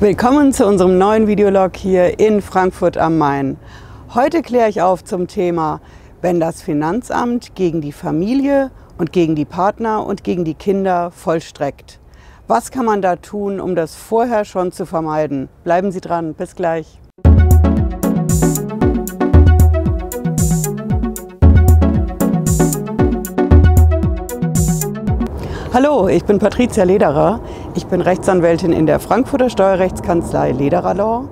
Willkommen zu unserem neuen Videolog hier in Frankfurt am Main. Heute kläre ich auf zum Thema, wenn das Finanzamt gegen die Familie und gegen die Partner und gegen die Kinder vollstreckt. Was kann man da tun, um das vorher schon zu vermeiden? Bleiben Sie dran, bis gleich. Hallo, ich bin Patricia Lederer. Ich bin Rechtsanwältin in der Frankfurter Steuerrechtskanzlei Lederer Law.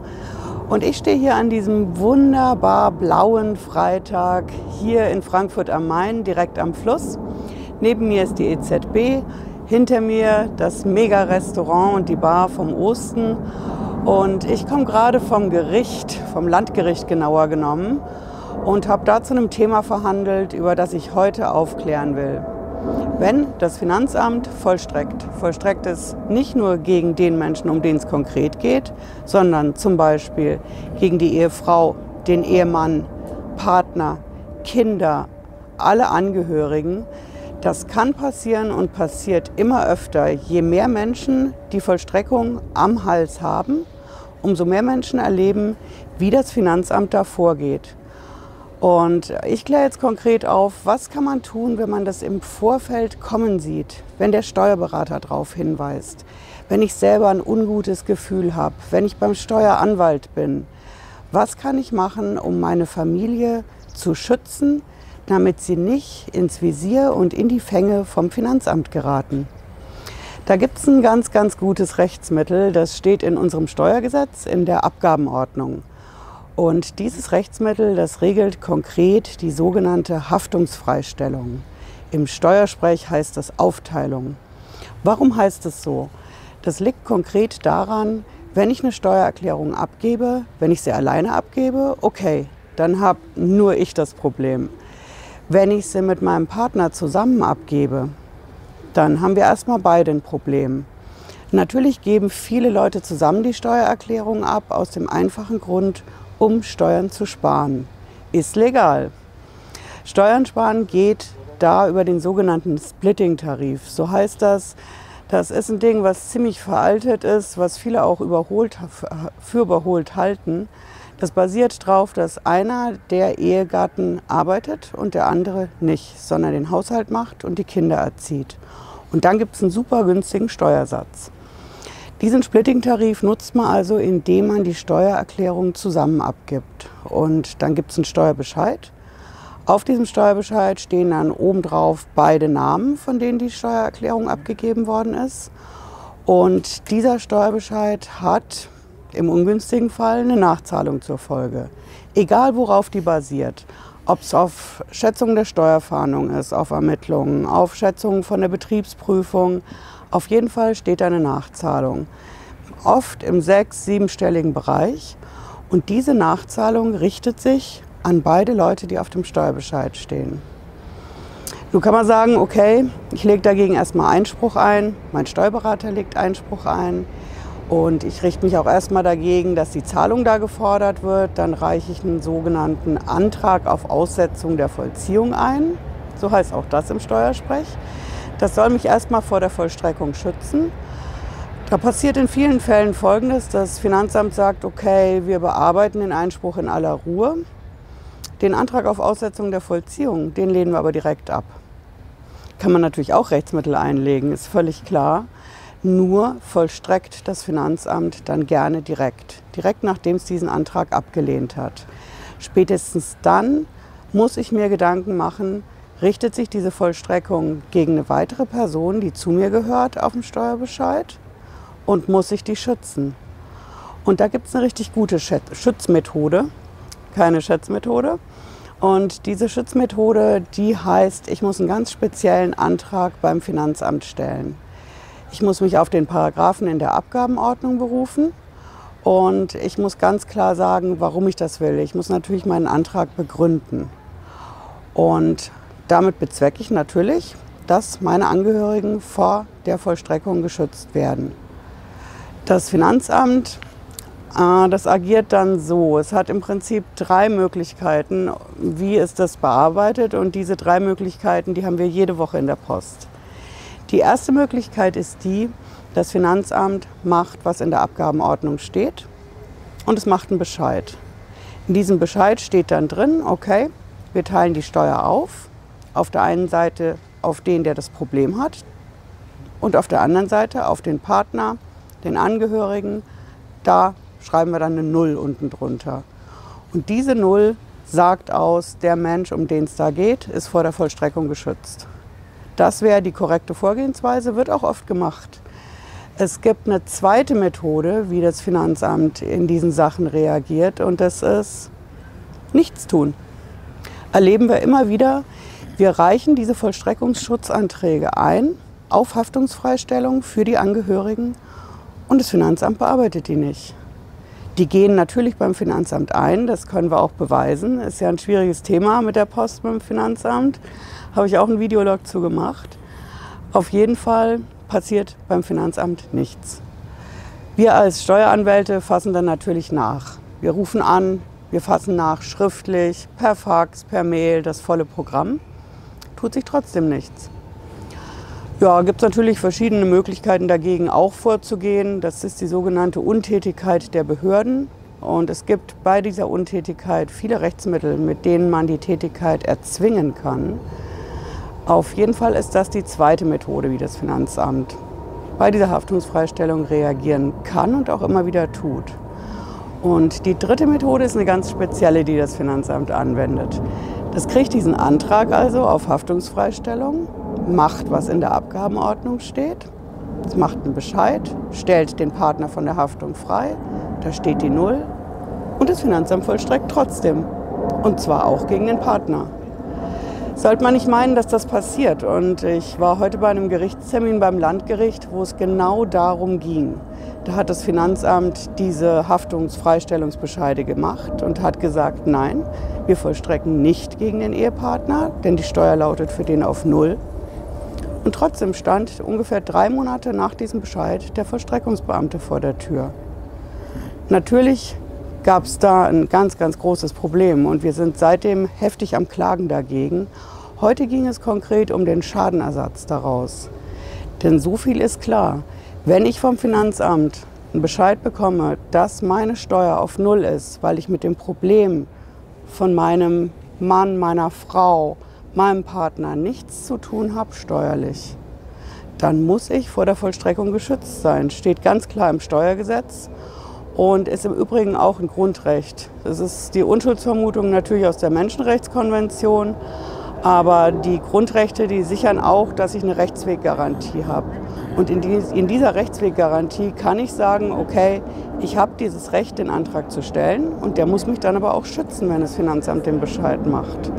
Und ich stehe hier an diesem wunderbar blauen Freitag hier in Frankfurt am Main, direkt am Fluss. Neben mir ist die EZB, hinter mir das Mega-Restaurant und die Bar vom Osten. Und ich komme gerade vom Gericht, vom Landgericht genauer genommen, und habe da zu einem Thema verhandelt, über das ich heute aufklären will. Wenn das Finanzamt vollstreckt, vollstreckt es nicht nur gegen den Menschen, um den es konkret geht, sondern zum Beispiel gegen die Ehefrau, den Ehemann, Partner, Kinder, alle Angehörigen. Das kann passieren und passiert immer öfter. Je mehr Menschen die Vollstreckung am Hals haben, umso mehr Menschen erleben, wie das Finanzamt da vorgeht. Und ich kläre jetzt konkret auf, was kann man tun, wenn man das im Vorfeld kommen sieht, wenn der Steuerberater darauf hinweist, wenn ich selber ein ungutes Gefühl habe, wenn ich beim Steueranwalt bin. Was kann ich machen, um meine Familie zu schützen, damit sie nicht ins Visier und in die Fänge vom Finanzamt geraten? Da gibt es ein ganz, ganz gutes Rechtsmittel, das steht in unserem Steuergesetz in der Abgabenordnung. Und dieses Rechtsmittel, das regelt konkret die sogenannte Haftungsfreistellung. Im Steuersprech heißt das Aufteilung. Warum heißt es so? Das liegt konkret daran, wenn ich eine Steuererklärung abgebe, wenn ich sie alleine abgebe, okay, dann habe nur ich das Problem. Wenn ich sie mit meinem Partner zusammen abgebe, dann haben wir erstmal beide ein Problem. Natürlich geben viele Leute zusammen die Steuererklärung ab, aus dem einfachen Grund, um Steuern zu sparen. Ist legal. Steuern sparen geht da über den sogenannten Splitting-Tarif. So heißt das. Das ist ein Ding, was ziemlich veraltet ist, was viele auch überholt, für überholt halten. Das basiert darauf, dass einer der Ehegatten arbeitet und der andere nicht, sondern den Haushalt macht und die Kinder erzieht. Und dann gibt es einen super günstigen Steuersatz. Diesen Splitting-Tarif nutzt man also, indem man die Steuererklärung zusammen abgibt. Und dann gibt es einen Steuerbescheid. Auf diesem Steuerbescheid stehen dann obendrauf beide Namen, von denen die Steuererklärung abgegeben worden ist. Und dieser Steuerbescheid hat im ungünstigen Fall eine Nachzahlung zur Folge. Egal worauf die basiert. Ob es auf Schätzungen der Steuerfahndung ist, auf Ermittlungen, auf Schätzungen von der Betriebsprüfung, auf jeden Fall steht eine Nachzahlung. Oft im sechs-, siebenstelligen Bereich. Und diese Nachzahlung richtet sich an beide Leute, die auf dem Steuerbescheid stehen. Nun kann man sagen, okay, ich lege dagegen erstmal Einspruch ein, mein Steuerberater legt Einspruch ein und ich richte mich auch erstmal dagegen, dass die Zahlung da gefordert wird. Dann reiche ich einen sogenannten Antrag auf Aussetzung der Vollziehung ein. So heißt auch das im Steuersprech. Das soll mich erstmal vor der Vollstreckung schützen. Da passiert in vielen Fällen Folgendes. Das Finanzamt sagt, okay, wir bearbeiten den Einspruch in aller Ruhe. Den Antrag auf Aussetzung der Vollziehung, den lehnen wir aber direkt ab. Kann man natürlich auch Rechtsmittel einlegen, ist völlig klar. Nur vollstreckt das Finanzamt dann gerne direkt, direkt nachdem es diesen Antrag abgelehnt hat. Spätestens dann muss ich mir Gedanken machen, richtet sich diese Vollstreckung gegen eine weitere Person, die zu mir gehört, auf dem Steuerbescheid und muss ich die schützen. Und da gibt es eine richtig gute Schutzmethode, keine Schätzmethode. Und diese Schutzmethode, die heißt, ich muss einen ganz speziellen Antrag beim Finanzamt stellen. Ich muss mich auf den Paragraphen in der Abgabenordnung berufen und ich muss ganz klar sagen, warum ich das will. Ich muss natürlich meinen Antrag begründen. Und damit bezwecke ich natürlich, dass meine Angehörigen vor der Vollstreckung geschützt werden. Das Finanzamt, äh, das agiert dann so. Es hat im Prinzip drei Möglichkeiten, wie es das bearbeitet. Und diese drei Möglichkeiten, die haben wir jede Woche in der Post. Die erste Möglichkeit ist die, Das Finanzamt macht, was in der Abgabenordnung steht und es macht einen Bescheid. In diesem Bescheid steht dann drin, okay, wir teilen die Steuer auf. Auf der einen Seite auf den, der das Problem hat und auf der anderen Seite auf den Partner, den Angehörigen. Da schreiben wir dann eine Null unten drunter. Und diese Null sagt aus, der Mensch, um den es da geht, ist vor der Vollstreckung geschützt. Das wäre die korrekte Vorgehensweise, wird auch oft gemacht. Es gibt eine zweite Methode, wie das Finanzamt in diesen Sachen reagiert, und das ist nichts tun. Erleben wir immer wieder, wir reichen diese Vollstreckungsschutzanträge ein auf Haftungsfreistellung für die Angehörigen und das Finanzamt bearbeitet die nicht. Die gehen natürlich beim Finanzamt ein, das können wir auch beweisen. Ist ja ein schwieriges Thema mit der Post beim Finanzamt. Habe ich auch einen Videolog zu gemacht. Auf jeden Fall passiert beim Finanzamt nichts. Wir als Steueranwälte fassen dann natürlich nach. Wir rufen an, wir fassen nach schriftlich, per Fax, per Mail, das volle Programm. Tut sich trotzdem nichts. Ja, gibt es natürlich verschiedene Möglichkeiten dagegen auch vorzugehen. Das ist die sogenannte Untätigkeit der Behörden. Und es gibt bei dieser Untätigkeit viele Rechtsmittel, mit denen man die Tätigkeit erzwingen kann. Auf jeden Fall ist das die zweite Methode, wie das Finanzamt bei dieser Haftungsfreistellung reagieren kann und auch immer wieder tut. Und die dritte Methode ist eine ganz spezielle, die das Finanzamt anwendet. Das kriegt diesen Antrag also auf Haftungsfreistellung macht, was in der Abgabenordnung steht. Es macht einen Bescheid, stellt den Partner von der Haftung frei, da steht die Null und das Finanzamt vollstreckt trotzdem. Und zwar auch gegen den Partner. Sollte man nicht meinen, dass das passiert. Und ich war heute bei einem Gerichtstermin beim Landgericht, wo es genau darum ging. Da hat das Finanzamt diese Haftungsfreistellungsbescheide gemacht und hat gesagt, nein, wir vollstrecken nicht gegen den Ehepartner, denn die Steuer lautet für den auf Null. Und trotzdem stand ungefähr drei Monate nach diesem Bescheid der Vollstreckungsbeamte vor der Tür. Natürlich gab es da ein ganz, ganz großes Problem und wir sind seitdem heftig am Klagen dagegen. Heute ging es konkret um den Schadenersatz daraus. Denn so viel ist klar, wenn ich vom Finanzamt einen Bescheid bekomme, dass meine Steuer auf Null ist, weil ich mit dem Problem von meinem Mann, meiner Frau, meinem Partner nichts zu tun habe steuerlich, dann muss ich vor der Vollstreckung geschützt sein. Steht ganz klar im Steuergesetz und ist im Übrigen auch ein Grundrecht. Das ist die Unschuldsvermutung natürlich aus der Menschenrechtskonvention, aber die Grundrechte, die sichern auch, dass ich eine Rechtsweggarantie habe. Und in, die, in dieser Rechtsweggarantie kann ich sagen, okay, ich habe dieses Recht, den Antrag zu stellen und der muss mich dann aber auch schützen, wenn das Finanzamt den Bescheid macht.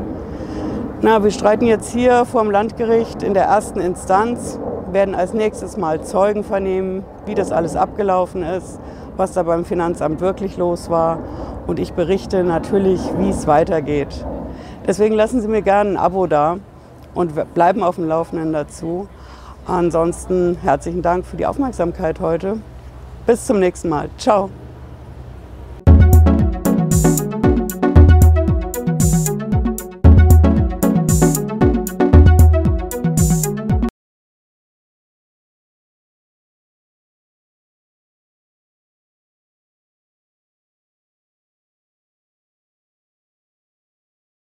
Na, wir streiten jetzt hier vor dem Landgericht in der ersten Instanz, werden als nächstes mal Zeugen vernehmen, wie das alles abgelaufen ist, was da beim Finanzamt wirklich los war. Und ich berichte natürlich, wie es weitergeht. Deswegen lassen Sie mir gerne ein Abo da und bleiben auf dem Laufenden dazu. Ansonsten herzlichen Dank für die Aufmerksamkeit heute. Bis zum nächsten Mal. Ciao.